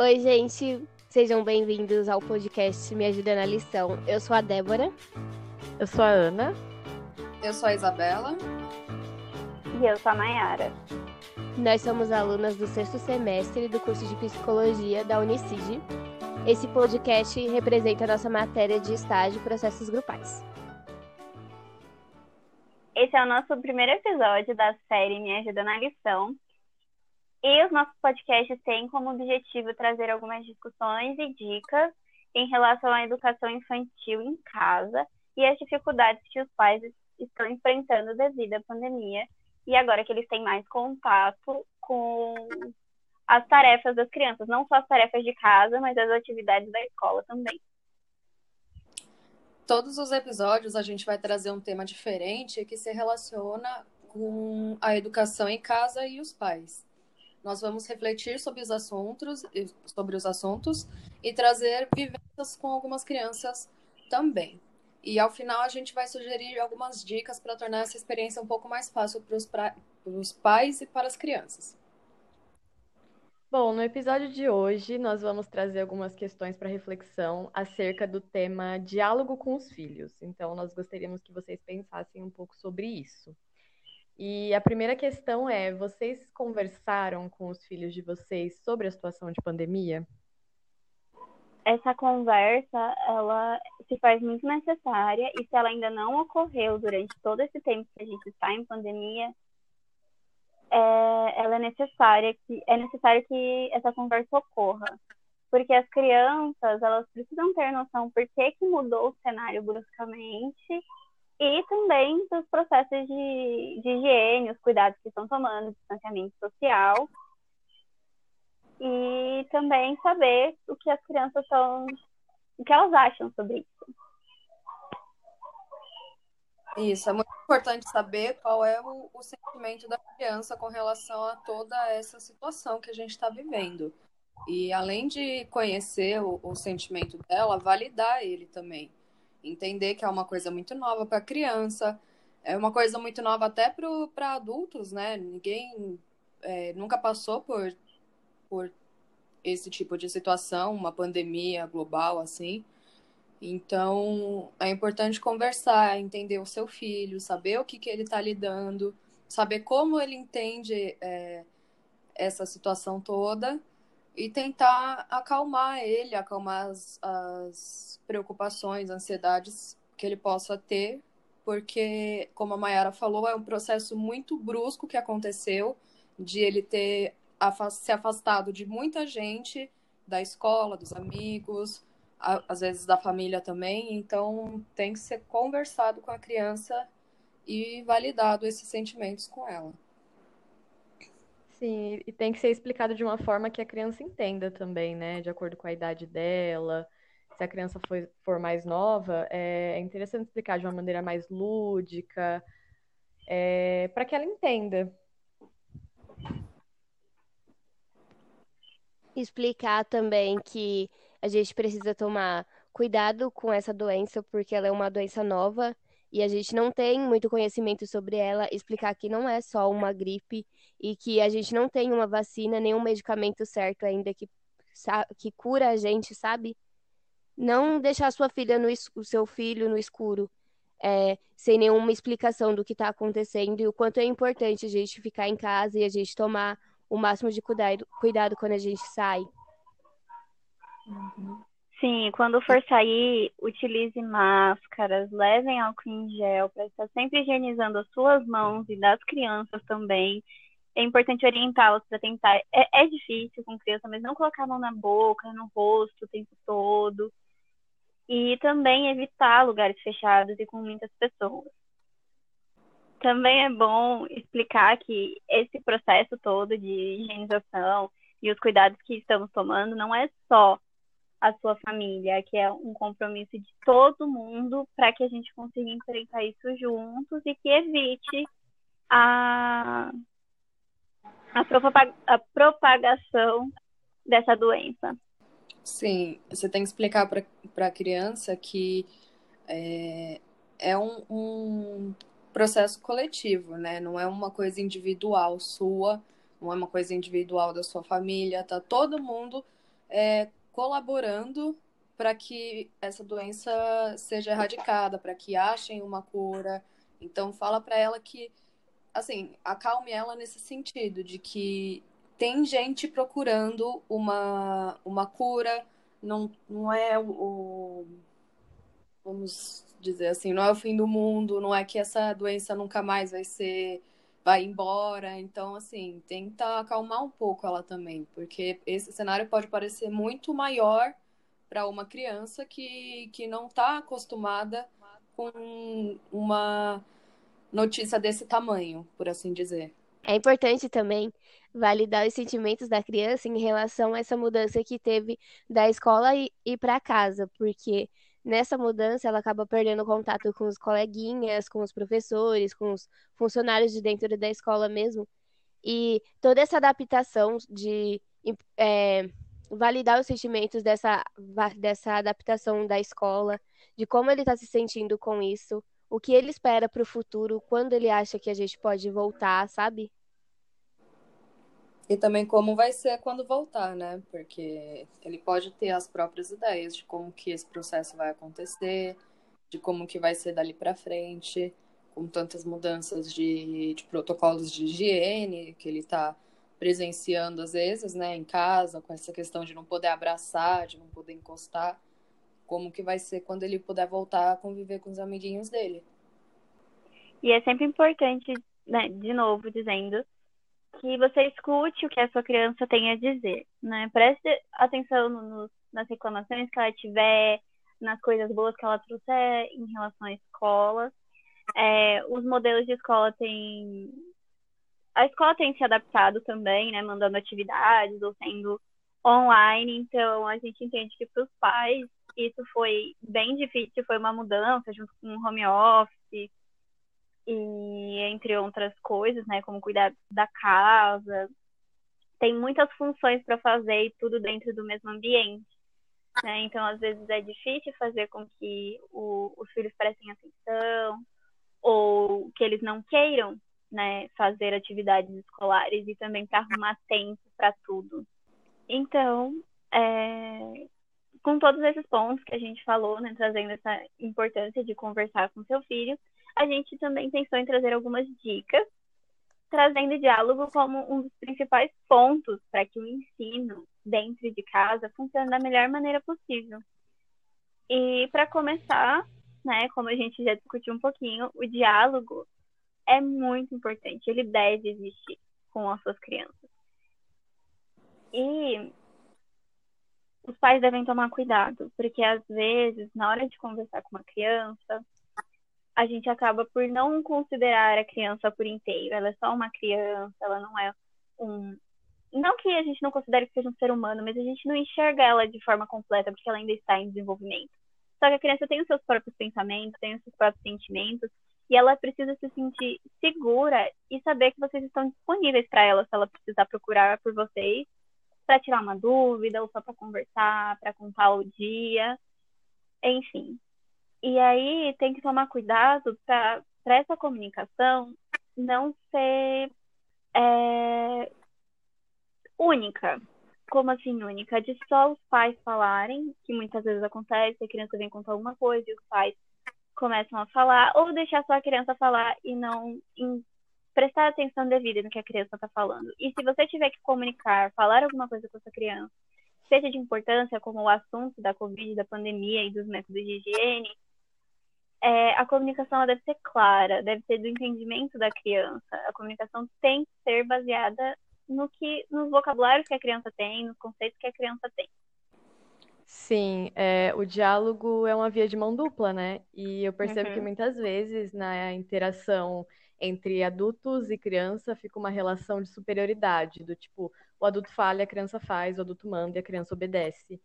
Oi, gente. Sejam bem-vindos ao podcast Me Ajuda na Lição. Eu sou a Débora. Eu sou a Ana. Eu sou a Isabela. E eu sou a Nayara. Nós somos alunas do sexto semestre do curso de Psicologia da Unicid. Esse podcast representa a nossa matéria de estágio processos grupais. Esse é o nosso primeiro episódio da série Me Ajuda na Lição. E os nossos podcasts têm como objetivo trazer algumas discussões e dicas em relação à educação infantil em casa e as dificuldades que os pais estão enfrentando devido à pandemia e agora que eles têm mais contato com as tarefas das crianças, não só as tarefas de casa, mas as atividades da escola também. Todos os episódios a gente vai trazer um tema diferente que se relaciona com a educação em casa e os pais. Nós vamos refletir sobre os assuntos, sobre os assuntos e trazer vivências com algumas crianças também. E ao final a gente vai sugerir algumas dicas para tornar essa experiência um pouco mais fácil para os pais e para as crianças. Bom, no episódio de hoje nós vamos trazer algumas questões para reflexão acerca do tema diálogo com os filhos. Então, nós gostaríamos que vocês pensassem um pouco sobre isso. E a primeira questão é: vocês conversaram com os filhos de vocês sobre a situação de pandemia? essa conversa ela se faz muito necessária e se ela ainda não ocorreu durante todo esse tempo que a gente está em pandemia, é, ela é necessária que é necessário que essa conversa ocorra, porque as crianças elas precisam ter noção por que que mudou o cenário bruscamente e também dos processos de, de higiene, os cuidados que estão tomando, distanciamento social e também saber o que as crianças são, o que elas acham sobre isso. Isso, é muito importante saber qual é o, o sentimento da criança com relação a toda essa situação que a gente está vivendo. E além de conhecer o, o sentimento dela, validar ele também. Entender que é uma coisa muito nova para criança, é uma coisa muito nova até para adultos, né? Ninguém é, nunca passou por por esse tipo de situação, uma pandemia global assim. Então, é importante conversar, entender o seu filho, saber o que, que ele está lidando, saber como ele entende é, essa situação toda e tentar acalmar ele, acalmar as, as preocupações, ansiedades que ele possa ter, porque, como a Mayara falou, é um processo muito brusco que aconteceu de ele ter se afastado de muita gente, da escola, dos amigos, às vezes da família também. Então, tem que ser conversado com a criança e validado esses sentimentos com ela. Sim, e tem que ser explicado de uma forma que a criança entenda também, né? De acordo com a idade dela. Se a criança for, for mais nova, é interessante explicar de uma maneira mais lúdica, é, para que ela entenda. explicar também que a gente precisa tomar cuidado com essa doença, porque ela é uma doença nova e a gente não tem muito conhecimento sobre ela, explicar que não é só uma gripe e que a gente não tem uma vacina, nenhum medicamento certo ainda que, que cura a gente, sabe? Não deixar sua filha no o seu filho no escuro, é, sem nenhuma explicação do que está acontecendo e o quanto é importante a gente ficar em casa e a gente tomar o máximo de cuidado, cuidado quando a gente sai. Sim, quando for sair, utilize máscaras, levem álcool em gel para estar sempre higienizando as suas mãos e das crianças também. É importante orientá-las para tentar. É, é difícil com criança, mas não colocar a mão na boca, no rosto o tempo todo. E também evitar lugares fechados e com muitas pessoas também é bom explicar que esse processo todo de higienização e os cuidados que estamos tomando não é só a sua família, que é um compromisso de todo mundo para que a gente consiga enfrentar isso juntos e que evite a, a, propag a propagação dessa doença. Sim, você tem que explicar para a criança que é, é um, um processo coletivo, né? Não é uma coisa individual sua, não é uma coisa individual da sua família, tá todo mundo é, colaborando para que essa doença seja erradicada, para que achem uma cura. Então fala para ela que assim, acalme ela nesse sentido de que tem gente procurando uma, uma cura, não, não é o, o vamos dizer assim, não é o fim do mundo, não é que essa doença nunca mais vai ser vai embora. Então, assim, tenta acalmar um pouco ela também, porque esse cenário pode parecer muito maior para uma criança que, que não está acostumada com uma notícia desse tamanho, por assim dizer. É importante também validar os sentimentos da criança em relação a essa mudança que teve da escola e, e para casa, porque nessa mudança ela acaba perdendo contato com os coleguinhas, com os professores, com os funcionários de dentro da escola mesmo. E toda essa adaptação de é, validar os sentimentos dessa, dessa adaptação da escola, de como ele está se sentindo com isso, o que ele espera para o futuro, quando ele acha que a gente pode voltar, sabe? E também como vai ser quando voltar, né? Porque ele pode ter as próprias ideias de como que esse processo vai acontecer, de como que vai ser dali para frente, com tantas mudanças de, de protocolos de higiene que ele está presenciando às vezes, né, em casa, com essa questão de não poder abraçar, de não poder encostar, como que vai ser quando ele puder voltar a conviver com os amiguinhos dele. E é sempre importante, né, de novo dizendo, que você escute o que a sua criança tem a dizer, né? Preste atenção no, nas reclamações que ela tiver, nas coisas boas que ela trouxer em relação à escola. É, os modelos de escola têm a escola tem se adaptado também, né, mandando atividades ou sendo online, então a gente entende que para os pais isso foi bem difícil, foi uma mudança junto com o home office e entre outras coisas, né, como cuidar da casa. Tem muitas funções para fazer e tudo dentro do mesmo ambiente. Né? Então, às vezes é difícil fazer com que o, os filhos prestem atenção ou que eles não queiram né, fazer atividades escolares e também para arrumar tempo para tudo. Então, é, com todos esses pontos que a gente falou, né, trazendo essa importância de conversar com seu filho, a gente também pensou em trazer algumas dicas, trazendo diálogo como um dos principais pontos para que o ensino dentro de casa funcione da melhor maneira possível. E para começar, né, como a gente já discutiu um pouquinho, o diálogo é muito importante, ele deve existir com as suas crianças. E os pais devem tomar cuidado, porque às vezes, na hora de conversar com uma criança, a gente acaba por não considerar a criança por inteiro. Ela é só uma criança, ela não é um. Não que a gente não considere que seja um ser humano, mas a gente não enxerga ela de forma completa, porque ela ainda está em desenvolvimento. Só que a criança tem os seus próprios pensamentos, tem os seus próprios sentimentos, e ela precisa se sentir segura e saber que vocês estão disponíveis para ela se ela precisar procurar por vocês para tirar uma dúvida ou só para conversar, para contar o dia, enfim. E aí tem que tomar cuidado para essa comunicação não ser é, única. Como assim única? De só os pais falarem, que muitas vezes acontece, a criança vem contar alguma coisa e os pais começam a falar, ou deixar só a criança falar e não prestar atenção devida no que a criança está falando. E se você tiver que comunicar, falar alguma coisa com essa criança, seja de importância, como o assunto da Covid, da pandemia e dos métodos de higiene, é, a comunicação deve ser clara, deve ser do entendimento da criança. A comunicação tem que ser baseada no que, nos vocabulários que a criança tem, nos conceitos que a criança tem. Sim, é, o diálogo é uma via de mão dupla, né? E eu percebo que Uhum. muitas vezes na interação entre adultos e criança fica uma relação de superioridade, do tipo, o adulto fala e a criança faz, o adulto manda e a criança obedece.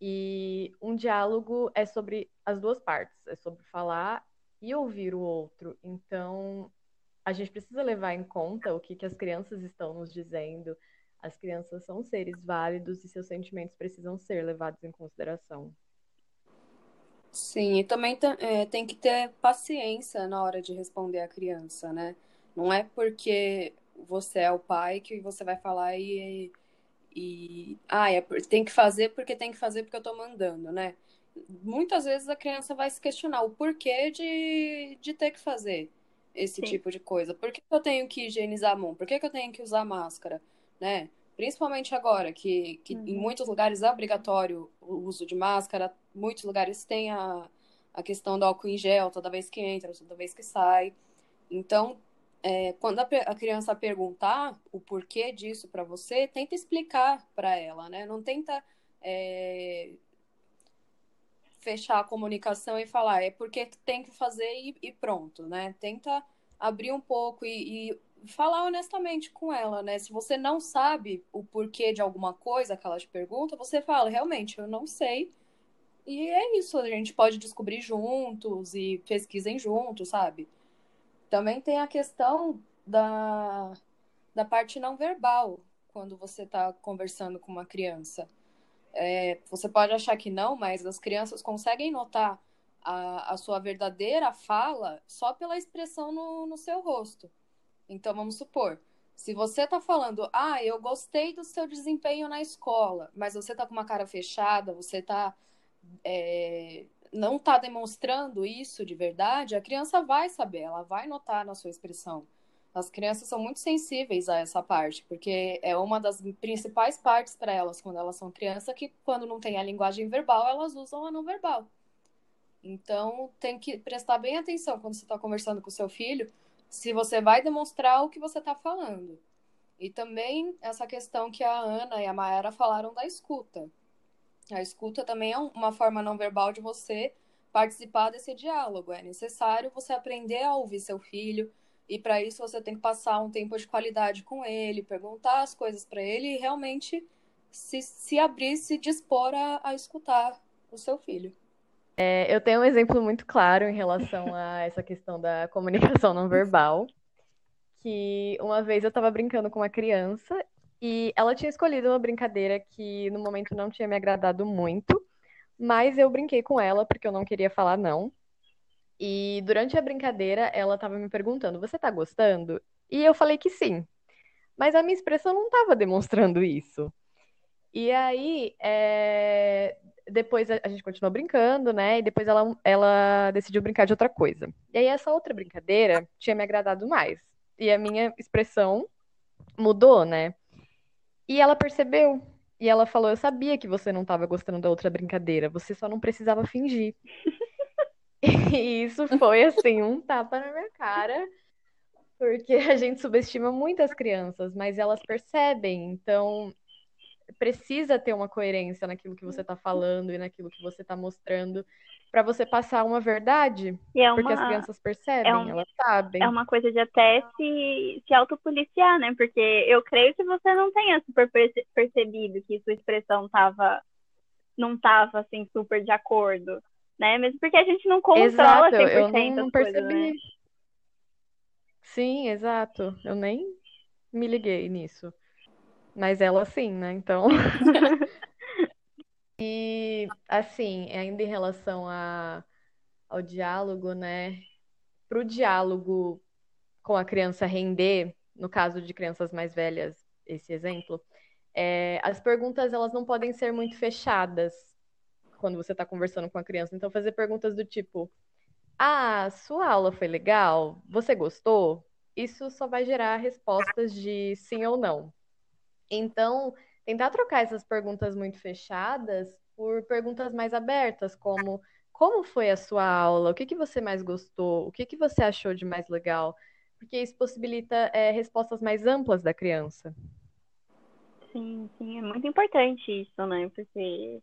E um diálogo é sobre as duas partes, é sobre falar e ouvir o outro. Então, a gente precisa levar em conta o que que as crianças estão nos dizendo, as crianças são seres válidos e seus sentimentos precisam ser levados em consideração. Sim, e também é, tem que ter paciência na hora de responder a criança, né? Não é porque você é o pai que você vai falar e, e ah, é, tem que fazer porque tem que fazer porque eu tô mandando, né? Muitas vezes a criança vai se questionar o porquê de, de ter que fazer esse Sim. tipo de coisa. Por que eu tenho que higienizar a mão? Por que eu tenho que usar máscara? Né? Principalmente agora, que, que uhum. em muitos lugares é obrigatório o uso de máscara, muitos lugares tem a, a questão do álcool em gel toda vez que entra, toda vez que sai. Então, é, quando a, a, criança perguntar o porquê disso para você, tenta explicar para ela, né? Não tenta é, fechar a comunicação e falar é porque tem que fazer e, e pronto, né? Tenta abrir um pouco e, e, falar honestamente com ela, né? Se você não sabe o porquê de alguma coisa que ela te pergunta, você fala, realmente, eu não sei. E é isso, a gente pode descobrir juntos e pesquisem juntos, sabe? Também tem a questão da, da parte não verbal, quando você está conversando com uma criança. É, você pode achar que não, mas as crianças conseguem notar a, a sua verdadeira fala só pela expressão no, no seu rosto. Então, vamos supor, se você está falando, ah, eu gostei do seu desempenho na escola, mas você está com uma cara fechada, você está é, não está demonstrando isso de verdade, a criança vai saber, ela vai notar na sua expressão. As crianças são muito sensíveis a essa parte, porque é uma das principais partes para elas quando elas são crianças, que quando não tem a linguagem verbal, elas usam a não verbal. Então, tem que prestar bem atenção quando você está conversando com seu filho, se você vai demonstrar o que você está falando. E também essa questão que a Ana e a Mayara falaram da escuta. A escuta também é uma forma não verbal de você participar desse diálogo. É necessário você aprender a ouvir seu filho, e para isso você tem que passar um tempo de qualidade com ele, perguntar as coisas para ele e realmente se, se abrir, se dispor a, a escutar o seu filho. É, eu tenho um exemplo muito claro em relação a essa questão da comunicação não verbal. Que uma vez eu estava brincando com uma criança e ela tinha escolhido uma brincadeira que no momento não tinha me agradado muito, mas eu brinquei com ela porque eu não queria falar não. E durante a brincadeira, ela estava me perguntando: Você está gostando? E eu falei que sim. Mas a minha expressão não estava demonstrando isso. E aí, é... depois a gente continuou brincando, né? E depois ela, ela decidiu brincar de outra coisa. E aí, essa outra brincadeira tinha me agradado mais. E a minha expressão mudou, né? E ela percebeu. E ela falou: Eu sabia que você não estava gostando da outra brincadeira, você só não precisava fingir. e isso foi, assim, um tapa na minha cara, porque a gente subestima muito as crianças, mas elas percebem. Então, precisa ter uma coerência naquilo que você está falando e naquilo que você está mostrando para você passar uma verdade, é uma, porque as crianças percebem, é um, elas sabem. É uma coisa de até se, se autopoliciar, né? Porque eu creio que você não tenha super percebido que sua expressão tava, não estava assim, super de acordo, né? Mesmo porque a gente não controla exato, 100% eu não, não percebi. Coisas, né? Sim, exato. Eu nem me liguei nisso. Mas ela sim, né? Então. E, assim, ainda em relação a, ao diálogo, né? Para o diálogo com a criança render, no caso de crianças mais velhas, esse exemplo, é, as perguntas elas não podem ser muito fechadas quando você está conversando com a criança. Então, fazer perguntas do tipo: Ah, sua aula foi legal? Você gostou? Isso só vai gerar respostas de sim ou não. Então, tentar trocar essas perguntas muito fechadas por perguntas mais abertas, como como foi a sua aula? O que, que você mais gostou? O que, que você achou de mais legal? Porque isso possibilita é, respostas mais amplas da criança. Sim, sim, é muito importante isso, né? Porque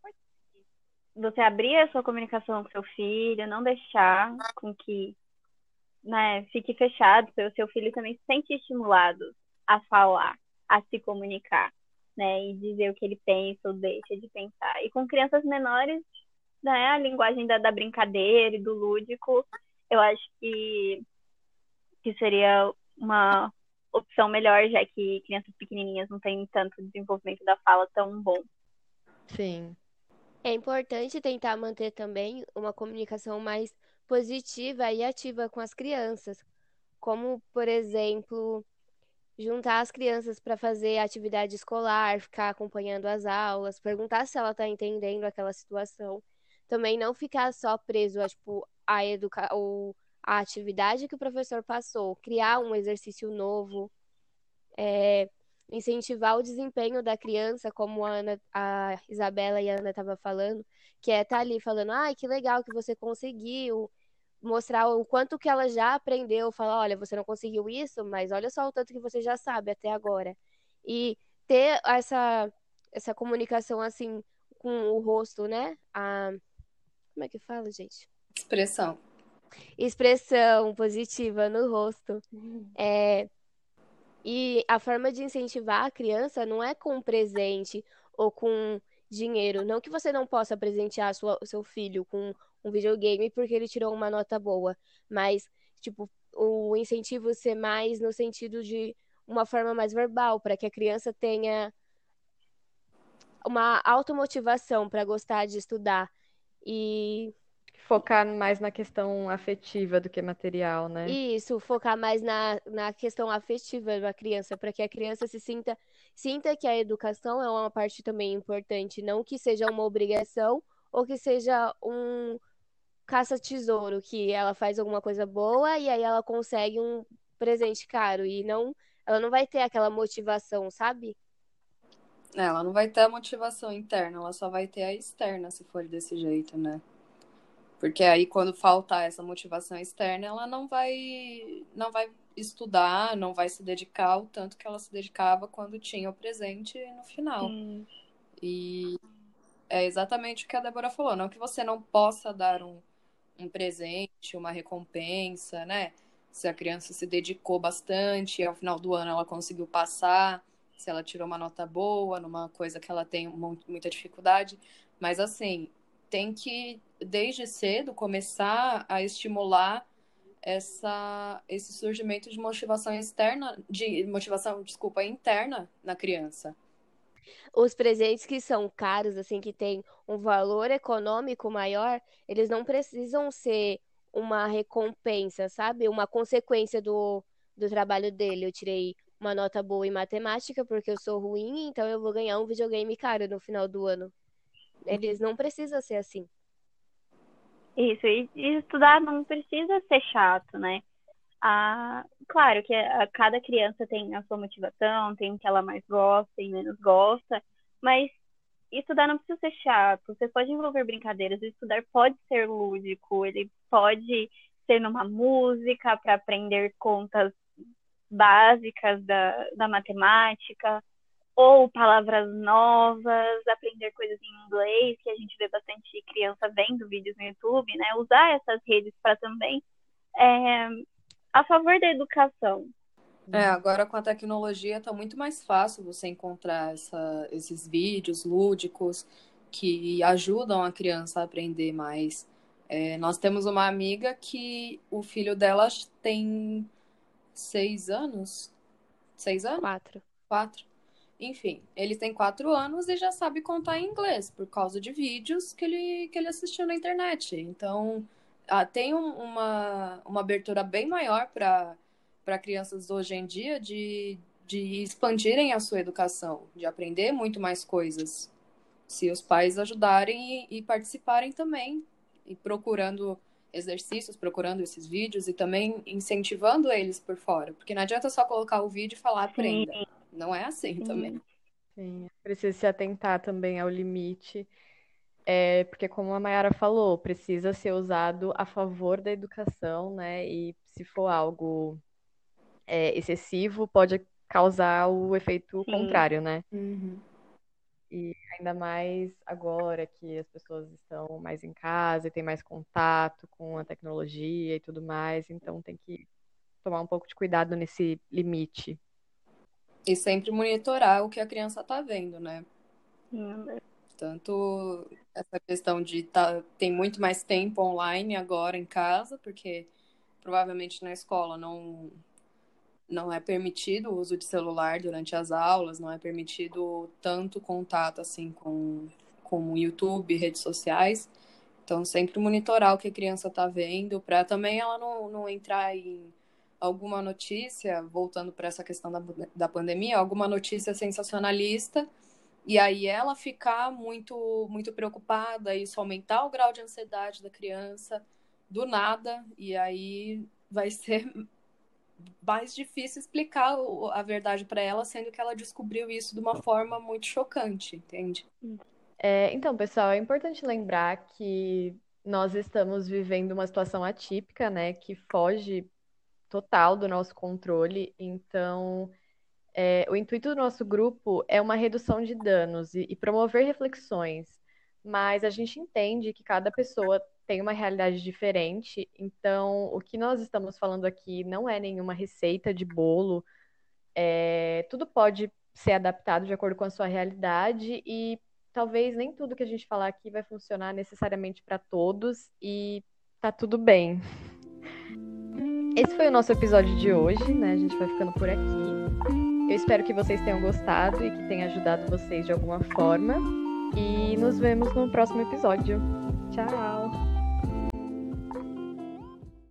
você abrir a sua comunicação com seu filho, não deixar com que né, fique fechado, o seu filho também se sente estimulado a falar, a se comunicar né, e dizer o que ele pensa ou deixa de pensar. E com crianças menores, né, a linguagem da, da brincadeira e do lúdico, eu acho que, que seria uma opção melhor, já que crianças pequenininhas não têm tanto desenvolvimento da fala tão bom. Sim. É importante tentar manter também uma comunicação mais positiva e ativa com as crianças, como, por exemplo, juntar as crianças para fazer atividade escolar, ficar acompanhando as aulas, perguntar se ela está entendendo aquela situação. Também não ficar só preso a, tipo, a, educa ou a atividade que o professor passou, criar um exercício novo, é, incentivar o desempenho da criança, como a, Ana, a Isabela e a Ana estavam falando, que é estar tá ali falando, ai, que legal que você conseguiu, mostrar o quanto que ela já aprendeu, falar, olha, você não conseguiu isso, mas olha só o tanto que você já sabe até agora. E ter essa, essa comunicação assim com o rosto, né? A, como é que fala, gente? Expressão. Expressão positiva no rosto. Uhum. É, e a forma de incentivar a criança não é com presente ou com dinheiro. Não que você não possa presentear sua, seu filho com um videogame porque ele tirou uma nota boa. Mas, tipo, o incentivo ser mais no sentido de uma forma mais verbal, para que a criança tenha uma automotivação para gostar de estudar. E focar mais na questão afetiva do que material, né? Isso, focar mais na, na questão afetiva da criança, para que a criança se sinta, sinta que a educação é uma parte também importante, não que seja uma obrigação ou que seja um, caça-tesouro, que ela faz alguma coisa boa e aí ela consegue um presente caro e não ela não vai ter aquela motivação, sabe? É, ela não vai ter a motivação interna, ela só vai ter a externa se for desse jeito, né? Porque aí quando faltar essa motivação externa, ela não vai não vai estudar, não vai se dedicar o tanto que ela se dedicava quando tinha o presente no final. Sim. E é exatamente o que a Débora falou, não que você não possa dar um um presente, uma recompensa, né? Se a criança se dedicou bastante e ao final do ano ela conseguiu passar, se ela tirou uma nota boa numa coisa que ela tem muita dificuldade. Mas, assim, tem que, desde cedo, começar a estimular essa, esse surgimento de motivação externa, de motivação, desculpa, interna na criança os presentes que são caros, assim, que tem um valor econômico maior, eles não precisam ser uma recompensa, sabe? Uma consequência do, do trabalho dele. Eu tirei uma nota boa em matemática porque eu sou ruim, então eu vou ganhar um videogame caro no final do ano. Eles não precisam ser assim. Isso, e estudar não precisa ser chato, né? A, claro que a, cada criança tem a sua motivação, tem o que ela mais gosta e menos gosta, mas estudar não precisa ser chato. Você pode envolver brincadeiras, estudar pode ser lúdico, ele pode ser numa música para aprender contas básicas da, da matemática, ou palavras novas, aprender coisas em inglês, que a gente vê bastante criança vendo vídeos no YouTube, né? Usar essas redes para também é, a favor da educação. É, agora com a tecnologia está muito mais fácil você encontrar essa, esses vídeos lúdicos que ajudam a criança a aprender mais. É, nós temos uma amiga que o filho dela tem seis anos. Seis anos? Quatro. Quatro. Enfim, ele tem quatro anos e já sabe contar em inglês por causa de vídeos que ele, que ele assistiu na internet. Então, ah, tem um, uma, uma abertura bem maior para crianças hoje em dia de, de expandirem a sua educação, de aprender muito mais coisas. Se os pais ajudarem e, e participarem também, e procurando exercícios, procurando esses vídeos e também incentivando eles por fora. Porque não adianta só colocar o vídeo e falar aprenda. Não é assim Sim. também. Sim, precisa se atentar também ao limite é, porque, como a Mayara falou, precisa ser usado a favor da educação, né? E se for algo é, excessivo, pode causar o efeito Sim. contrário, né? Uhum. E ainda mais agora que as pessoas estão mais em casa e têm mais contato com a tecnologia e tudo mais, então tem que tomar um pouco de cuidado nesse limite. E sempre monitorar o que a criança está vendo, né? Sim. Tanto essa questão de tá, tem muito mais tempo online agora em casa, porque provavelmente na escola não, não é permitido o uso de celular durante as aulas, não é permitido tanto contato assim com, com YouTube, redes sociais. Então, sempre monitorar o que a criança está vendo, para também ela não, não entrar em alguma notícia, voltando para essa questão da, da pandemia, alguma notícia sensacionalista, e aí ela ficar muito, muito preocupada, isso aumentar o grau de ansiedade da criança do nada, e aí vai ser mais difícil explicar a verdade para ela, sendo que ela descobriu isso de uma forma muito chocante, entende? É, então, pessoal, é importante lembrar que nós estamos vivendo uma situação atípica, né, que foge total do nosso controle. Então, é, o intuito do nosso grupo é uma redução de danos e, e promover reflexões, mas a gente entende que cada pessoa tem uma realidade diferente, então o que nós estamos falando aqui não é nenhuma receita de bolo, é, tudo pode ser adaptado de acordo com a sua realidade e talvez nem tudo que a gente falar aqui vai funcionar necessariamente para todos e tá tudo bem. Esse foi o nosso episódio de hoje, né? A gente vai ficando por aqui. Eu espero que vocês tenham gostado e que tenha ajudado vocês de alguma forma. E nos vemos no próximo episódio. Tchau!